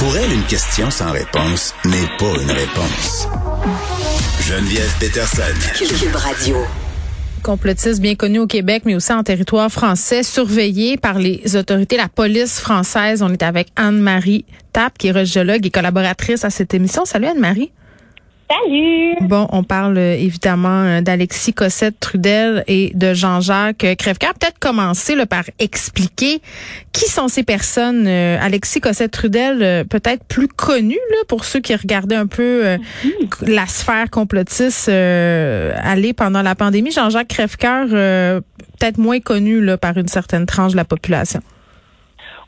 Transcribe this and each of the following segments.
Pour elle, une question sans réponse n'est pas une réponse. Geneviève Peterson. Cube Radio complotiste bien connu au Québec, mais aussi en territoire français, surveillé par les autorités, la police française. On est avec Anne-Marie Tapp, qui est radiologue et collaboratrice à cette émission. Salut Anne-Marie. Salut. Bon, on parle euh, évidemment euh, d'Alexis Cossette Trudel et de Jean-Jacques Crèvecoeur. Peut-être commencer là, par expliquer qui sont ces personnes. Euh, Alexis Cossette Trudel, peut-être plus connu là, pour ceux qui regardaient un peu mm-hmm. la sphère complotiste aller pendant la pandémie. Jean-Jacques Crèvecoeur, peut-être moins connu là, par une certaine tranche de la population.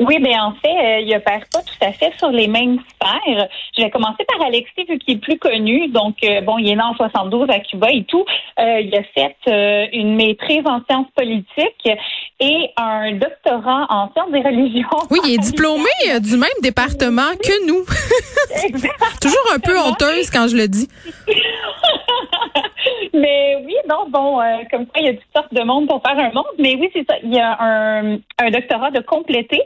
Oui, ben en fait, euh, il opère pas tout à fait sur les mêmes sphères. Je vais commencer par Alexis, vu qu'il est plus connu. Donc, euh, bon, il est né en 72 à Cuba et tout. Euh, il a fait euh, une maîtrise en sciences politiques et un doctorat en sciences des religions. Oui, il est diplômé du même département que nous. Toujours un peu honteuse quand je le dis. mais oui, non, bon, comme ça, il y a toutes sortes de monde pour faire un monde. Mais oui, c'est ça. Il y a un, un doctorat de complété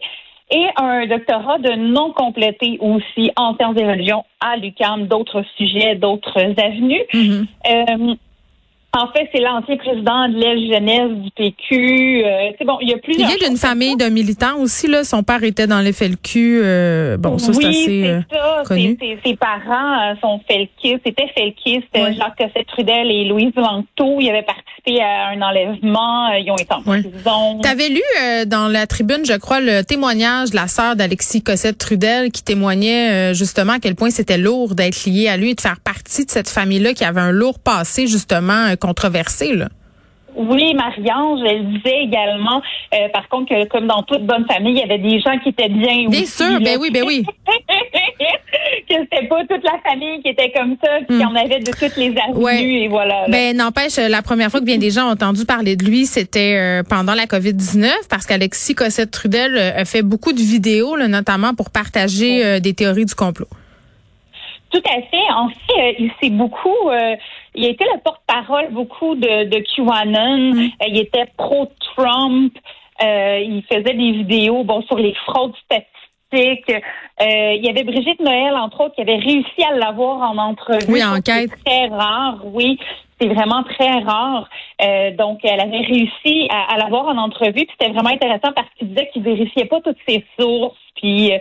et un doctorat de non complété aussi en sciences des religions à l'UQAM, d'autres sujets, d'autres avenues. Mm-hmm. Euh, en fait, c'est l'ancien président de l'aile jeunesse du PQ. Euh, c'est bon, il y a plusieurs. Il vient d'une famille de militants aussi là. Son père était dans les FLQ. Euh, bon, ça c'est assez euh, ça. connu. Ses, parents euh, sont felkistes, c'était felkistes. Jacques Cossette Trudel et Louise Langto. Ils avaient participé à un enlèvement. Ils ont été en prison. T'avais lu dans la tribune, je crois, le témoignage de la sœur d'Alexis Cossette Trudel qui témoignait justement à quel point c'était lourd d'être lié à lui et de faire partie de cette famille-là qui avait un lourd passé justement controversée, là. Oui, Marie-Ange, elle disait également, euh, par contre, que comme dans toute bonne famille, il y avait des gens qui étaient bien. Bien sûr, ben oui, ben oui. que c'était pas toute la famille qui était comme ça, puis qu'il y en avait de toutes les avenues, et voilà. Ben n'empêche, la première fois que bien des gens ont entendu parler de lui, c'était euh, pendant la COVID-19, parce qu'Alexis Cossette-Trudel euh, a fait beaucoup de vidéos, notamment pour partager des théories du complot. Tout à fait. En fait, il s'est beaucoup il était le porte-parole beaucoup de, de QAnon. Mm. Euh, il était pro-Trump. Euh, il faisait des vidéos bon sur les fraudes statistiques. Euh, il y avait Brigitte Noël, entre autres, qui avait réussi à l'avoir en entrevue. Oui, en enquête. Très rare, oui. C'est vraiment très rare. Euh, donc, elle avait réussi à, à l'avoir en entrevue. Puis c'était vraiment intéressant parce qu'il disait qu'il vérifiait pas toutes ses sources. Puis euh,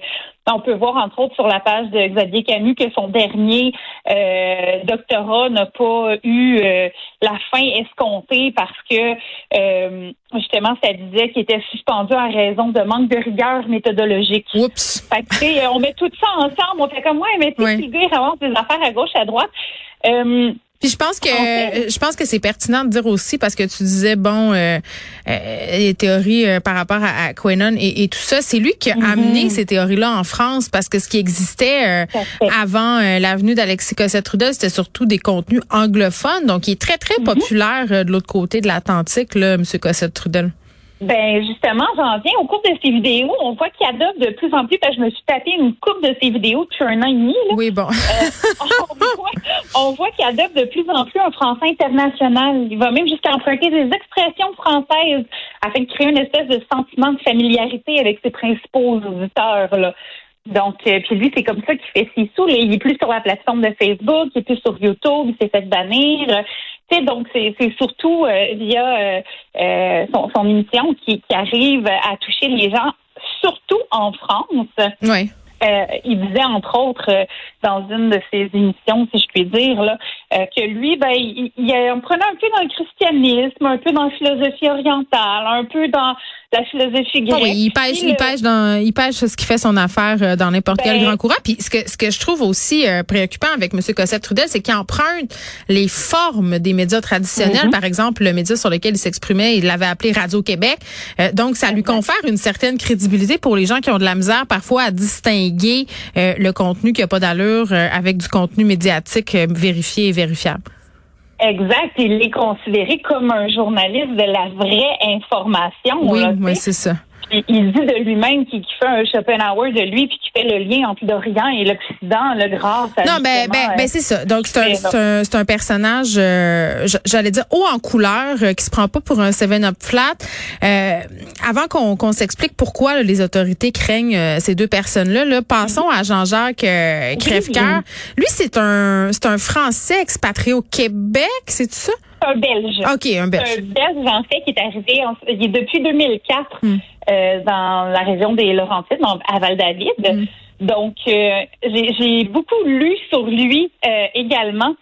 on peut voir entre autres sur la page de Xavier Camus que son dernier euh, doctorat n'a pas eu euh, la fin escomptée parce que euh, justement ça disait qu'il était suspendu en raison de manque de rigueur méthodologique. Oups. Fait que, on met tout ça ensemble, on fait comme moi, mais tu sais, gars avance des affaires à gauche à droite. Puis je pense que je pense que c'est pertinent de dire aussi parce que tu disais bon euh, euh les théories euh, par rapport à, à Quenon et, et, tout ça, c'est lui qui a mm-hmm. amené ces théories-là en France parce que ce qui existait euh, avant l'avenue d'Alexis Cossette-Trudel, c'était surtout des contenus anglophones. Donc il est très très mm-hmm. populaire de l'autre côté de l'Atlantique là, monsieur Cossette-Trudel. Ben justement, j'en viens au cours de ces vidéos. On voit qu'il adopte de plus en plus. Parce que je me suis tapé une coupe de ces vidéos depuis un an et demi. Oui, bon. Euh, on voit, qu'il adopte de plus en plus un français international. Il va même jusqu'à emprunter des expressions françaises afin de créer une espèce de sentiment de familiarité avec ses principaux auditeurs. Là. Donc, euh, puis lui, c'est comme ça qu'il fait ses sous. Il est plus sur la plateforme de Facebook, il est plus sur YouTube, il s'est fait bannir donc c'est surtout euh, via euh, euh, son, émission qui, arrive à toucher les gens, surtout en France. Oui. il disait entre autres dans une de ses émissions, si je puis dire, là, que lui, ben, il, il, prenait un peu dans le christianisme, un peu dans la philosophie orientale, un peu dans la philosophie grecque. oui, il pêche, il pêche dans, il pêche ce qui fait son affaire euh, dans n'importe quel ben grand courant. Puis ce que ce que je trouve aussi euh, préoccupant avec M. Cossette Trudel, c'est qu'il emprunte les formes des médias traditionnels. Mm-hmm. Par exemple, le média sur lequel il s'exprimait, il l'avait appelé Radio Québec. Euh, donc, ça lui confère une certaine crédibilité pour les gens qui ont de la misère parfois à distinguer le contenu qui a pas d'allure avec du contenu médiatique vérifié et vérifiable. Exact. Il est considéré comme un journaliste de la vraie information. Oui, oui c'est ça il dit de lui-même qu'il fait un Schopenhauer de lui puis qu'il fait le lien entre l'Orient et l'Occident, le grâce à Non, ben, ben, ben c'est ça. Donc, c'est un, un, un, personnage, euh, j'allais dire, haut en couleur, euh, qui se prend pas pour un Seven-Up flat. Euh, avant qu'on s'explique pourquoi les autorités craignent euh, ces deux personnes-là, là, passons à Jean-Jacques euh, Crèvecoeur. Lui, c'est un, c'est un Français expatrié au Québec, c'est ça? un Belge. OK, un Belge. Un Belge, en fait, qui est arrivé, il est depuis 2004 hmm. Euh, dans la région des Laurentides, à Val-David. Hmm. Donc, euh, j'ai beaucoup lu sur lui euh, également.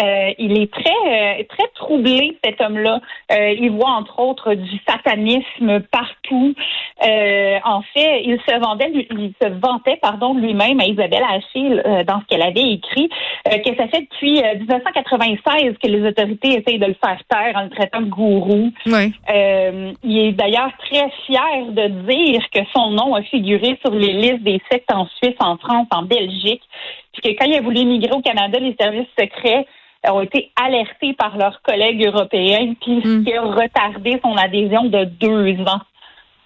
Euh, il est très euh, très troublé cet homme-là. Euh, il voit entre autres du satanisme partout. En fait, il se vendait, il se vantait pardon lui-même à Isabelle Achille dans ce qu'elle avait écrit que ça fait depuis 1996 que les autorités essayent de le faire taire en le traitant de gourou. Oui. il est d'ailleurs très fier de dire que son nom a figuré sur les listes des sectes en Suisse, en France, en Belgique, puis que quand il a voulu immigrer au Canada, les services secrets ont été alertés par leurs collègues européens, puis ce hmm. qui a retardé son adhésion de deux ans.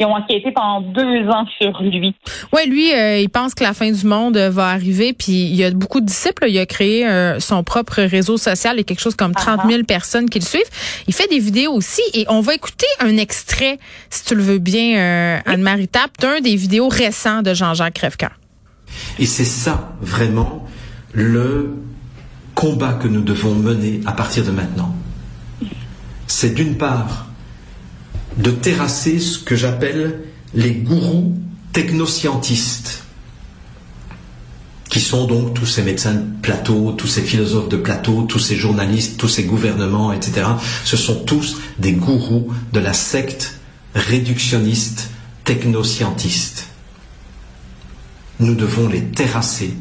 Ils ont enquêté pendant deux ans sur lui. Oui, lui, euh, il pense que la fin du monde euh, va arriver, puis il y a beaucoup de disciples. Il a créé euh, son propre réseau social et quelque chose comme 30 000 uh-huh. personnes qui le suivent. Il fait des vidéos aussi, et on va écouter un extrait, si tu le veux bien, Anne-Marie Tapp, d'un des vidéos récents de Jean-Jacques Crèvecoeur. Et c'est ça, vraiment, le combat que nous devons mener à partir de maintenant. C'est d'une part de terrasser ce que j'appelle les gourous technoscientistes, qui sont donc tous ces médecins de plateau, tous ces philosophes de plateau, tous ces journalistes, tous ces gouvernements, etc. Ce sont tous des gourous de la secte réductionniste technoscientiste. Nous devons les terrasser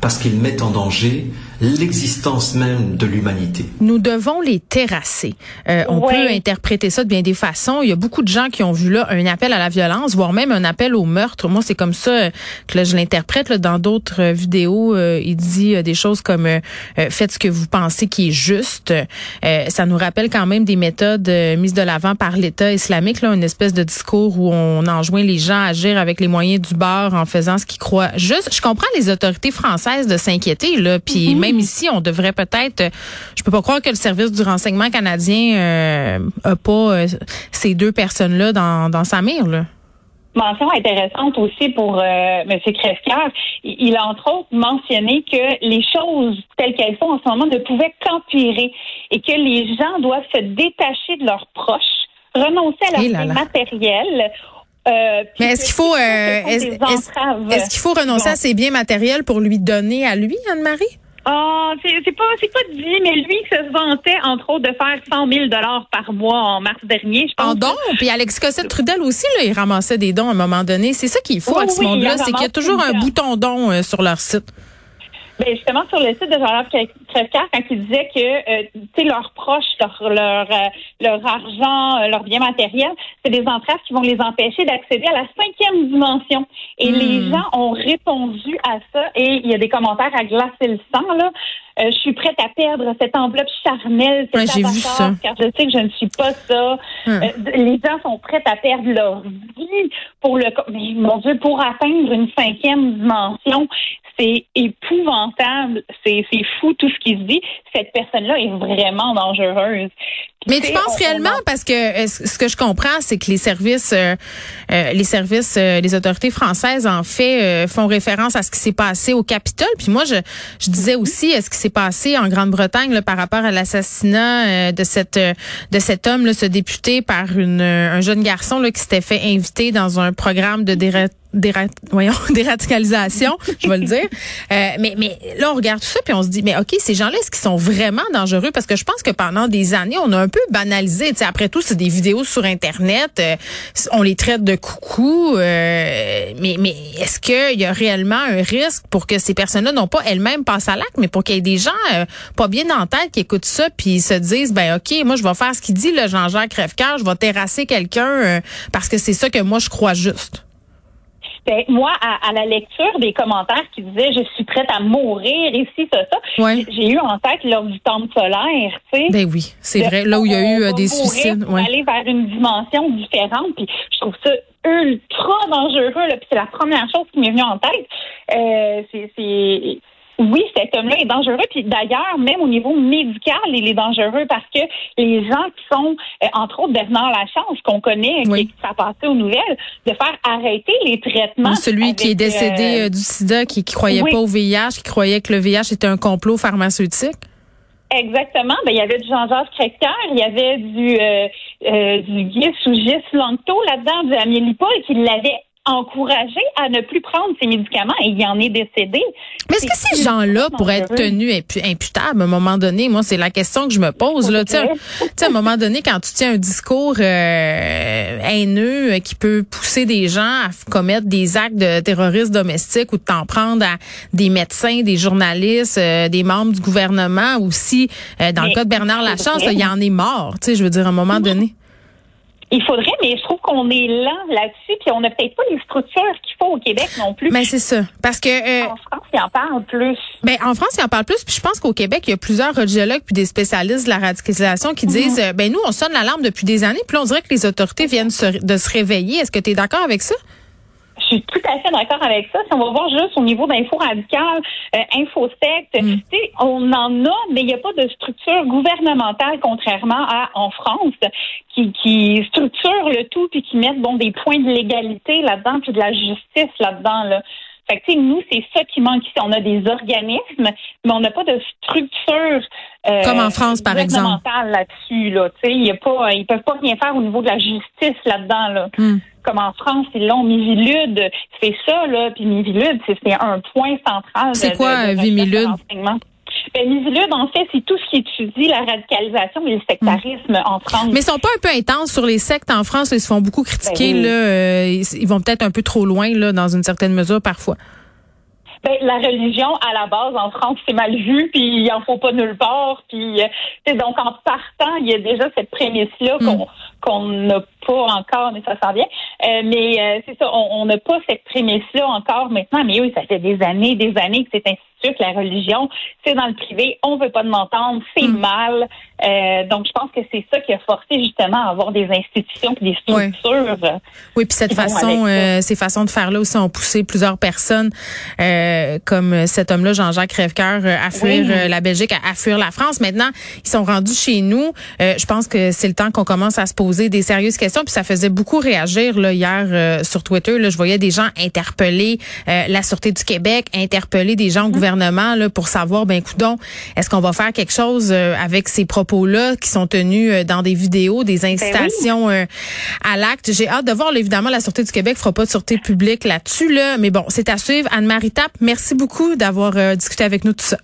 parce qu'ils mettent en danger l'existence même de l'humanité. Nous devons les terrasser. Euh, on peut interpréter ça de bien des façons. Il y a beaucoup de gens qui ont vu là un appel à la violence, voire même un appel au meurtre. Moi, c'est comme ça que là, je l'interprète. Dans d'autres euh, vidéos, euh, il dit des choses comme faites ce que vous pensez qui est juste. ça nous rappelle quand même des méthodes mises de l'avant par l'État islamique, là, une espèce de discours où on enjoint les gens à agir avec les moyens du bord en faisant ce qu'ils croient juste. Je comprends les autorités françaises de s'inquiéter là, puis mm-hmm même ici, on devrait peut-être. Je peux pas croire que le service du renseignement canadien euh, a pas euh, ces deux personnes-là dans, dans sa mire. Là mention intéressante aussi pour euh, M. Crèvecoeur. Il, a entre autres mentionné que les choses telles qu'elles sont en ce moment ne pouvaient qu'empirer et que les gens doivent se détacher de leurs proches, renoncer à leur matériel. Euh, Mais est-ce qu'il faut, est-ce qu'il faut renoncer à ses biens matériels pour lui donner à lui, Anne-Marie? Ah, c'est pas c'est pas dit, mais lui se vantait entre autres de faire 100 000 dollars par mois en mars dernier. Je pense en dons, puis Alex Cossette Trudel aussi là, il ramassait des dons à un moment donné. C'est ça qu'il faut à ce monde-là, c'est qu'il y a toujours un bouton don euh, sur leur site. Ben justement, sur le site de Jean-Luc Quand il disait que euh, leurs proches, leur, leur, euh, leur argent, euh, leur bien matériel, c'est des entraves qui vont les empêcher d'accéder à la cinquième dimension. Et les hmm. gens ont répondu à ça et il y a des commentaires à glacer le sang, là. Euh, je suis prête à perdre cette enveloppe charnelle, cet ouais, avatar, car je sais que je ne suis pas ça. Hmm. les gens sont prêts à perdre leur vie pour le... Mais mon Dieu, pour atteindre une cinquième dimension, c'est épouvantable, c'est fou tout ce qui se dit. Cette personne-là est vraiment dangereuse. Mais tu penses réellement parce que euh, ce que je comprends, c'est que les services, euh, euh, les services, les autorités françaises en fait font référence à ce qui s'est passé au Capitole. Puis moi, je, je disais aussi ce qui s'est passé en Grande-Bretagne par rapport à l'assassinat de cette de cet homme, là, ce député par une, un jeune garçon là, qui s'était fait inviter dans un programme de voyons, déradicalisation, je vais le dire. Euh, mais, mais là, on regarde tout ça puis on se dit, mais OK, ces gens-là, est-ce qu'ils sont vraiment dangereux? Parce que je pense que pendant des années, on a un peu banalisé. sais, après tout, c'est des vidéos sur Internet. on les traite de coucou. mais mais est-ce qu'il y a réellement un risque pour que ces personnes-là n'ont pas elles-mêmes passé à l'acte, mais pour qu'il y ait des gens pas bien en tête qui écoutent ça puis se disent ben ok, moi je vais faire ce qu'il dit le Jean-Jacques Crèvecoeur, je vais terrasser quelqu'un parce que c'est ça que moi je crois juste. Ben, moi, à, la lecture des commentaires qui disaient je suis prête à mourir ici, ça, ça, j'ai eu en tête lors du temple solaire, tu sais. Ben oui, c'est vrai, là où il y a eu euh, des suicides. Pour aller vers une dimension différente, puis je trouve ça ultra dangereux, là, puis c'est la première chose qui m'est venue en tête. Euh, c'est oui, cet homme-là est dangereux. Puis d'ailleurs, même au niveau médical, il est dangereux parce que les gens qui sont, euh, entre autres Bernard Lachance, qu'on connaît, qui, a passé aux nouvelles, de faire arrêter les traitements. celui qui est décédé euh, euh, du sida, qui, qui croyait pas au VIH, qui croyait que le VIH était un complot pharmaceutique. Exactement. Ben, il y avait du Jean-Jacques Créqueur, il y avait du, euh, du Guy ou Gis Langto là-dedans, du Amélie Paul, qui l'avait encouragé à ne plus prendre ses médicaments et il en est décédé. Mais est-ce que ces gens-là pourraient être tenus imputables à un moment donné? Moi, c'est la question que je me pose. Là. Tu sais, à un moment donné, quand tu tiens un discours euh, haineux euh, qui peut pousser des gens à commettre des actes de terrorisme domestique ou de t'en prendre à des médecins, des journalistes, euh, des membres du gouvernement aussi, dans le cas de Bernard Lachance, il y en est mort. Tu sais, je veux dire, à un moment donné. Il faudrait, mais je trouve qu'on est lent là-dessus, puis on n'a peut-être pas les structures qu'il faut au Québec non plus. Mais c'est ça, parce que euh, en France, il en parle plus. Ben en France, il en parle plus, puis je pense qu'au Québec, il y a plusieurs radiologues puis des spécialistes de la radicalisation qui disent, mhm. euh, ben nous, on sonne l'alarme depuis des années, puis on dirait que les autorités viennent de se réveiller. Est-ce que tu es d'accord avec ça? Je suis tout à fait d'accord avec ça. Si on va voir juste au niveau d'info radical, euh, infosect, mm. on en a, mais il n'y a pas de structure gouvernementale, contrairement à en France, qui, qui structure le tout puis qui met bon des points de légalité là-dedans puis de la justice là-dedans. Là. Fait que, nous, c'est ça qui manque ici. On a des organismes, mais on n'a pas de structure euh, comme en France, par exemple, là-dessus. Là, il y a pas, ils peuvent pas rien faire au niveau de la justice là-dedans. Là. Hmm comme en France, ils l'ont Mivilude. C'est ça, là. Puis Mivilude, c'est un point central. C'est quoi, de, Vimilude? Ben, Mivilude, en fait, c'est tout ce qui étudie la radicalisation et le sectarisme hmm. en France. Mais ils sont pas un peu intenses sur les sectes en France. ils se font beaucoup critiquer. Ben là, euh, ils vont peut-être un peu trop loin, là, dans une certaine mesure, parfois. Ben, la religion, à la base, en France, c'est mal vu, puis il en faut pas nulle part. Puis, euh, donc, en partant, il y a déjà cette prémisse-là hmm. qu'on n'a pas encore, mais ça s'en vient. Euh, mais euh, c'est ça, on n'a pas cette prémisse-là encore maintenant. Mais oui, ça fait des années, des années que c'est ainsi que la religion, c'est dans le privé, on veut pas de m'entendre, c'est hmm. mal. Euh, donc, je pense que c'est ça qui a forcé justement à avoir des institutions et des structures. Oui, puis cette façon, ces façons de faire là aussi ont poussé plusieurs personnes, comme cet homme-là, Jean-Jacques Crèvecoeur, à fuir la Belgique, à, fuir la France. Maintenant, ils sont rendus chez nous. je pense que c'est le temps qu'on commence à se poser des sérieuses questions puis ça faisait beaucoup réagir là, hier euh, sur Twitter. Là, je voyais des gens interpeller euh, la Sûreté du Québec, interpeller des gens au mmh. gouvernement là, pour savoir, ben coudon, est-ce qu'on va faire quelque chose euh, avec ces propos-là qui sont tenus dans des vidéos, des ben incitations à l'acte. J'ai hâte de voir. évidemment, la Sûreté du Québec fera pas de sûreté publique là-dessus, là, mais bon, c'est à suivre. Anne-Marie Tapp, merci beaucoup d'avoir discuté avec nous tout ça.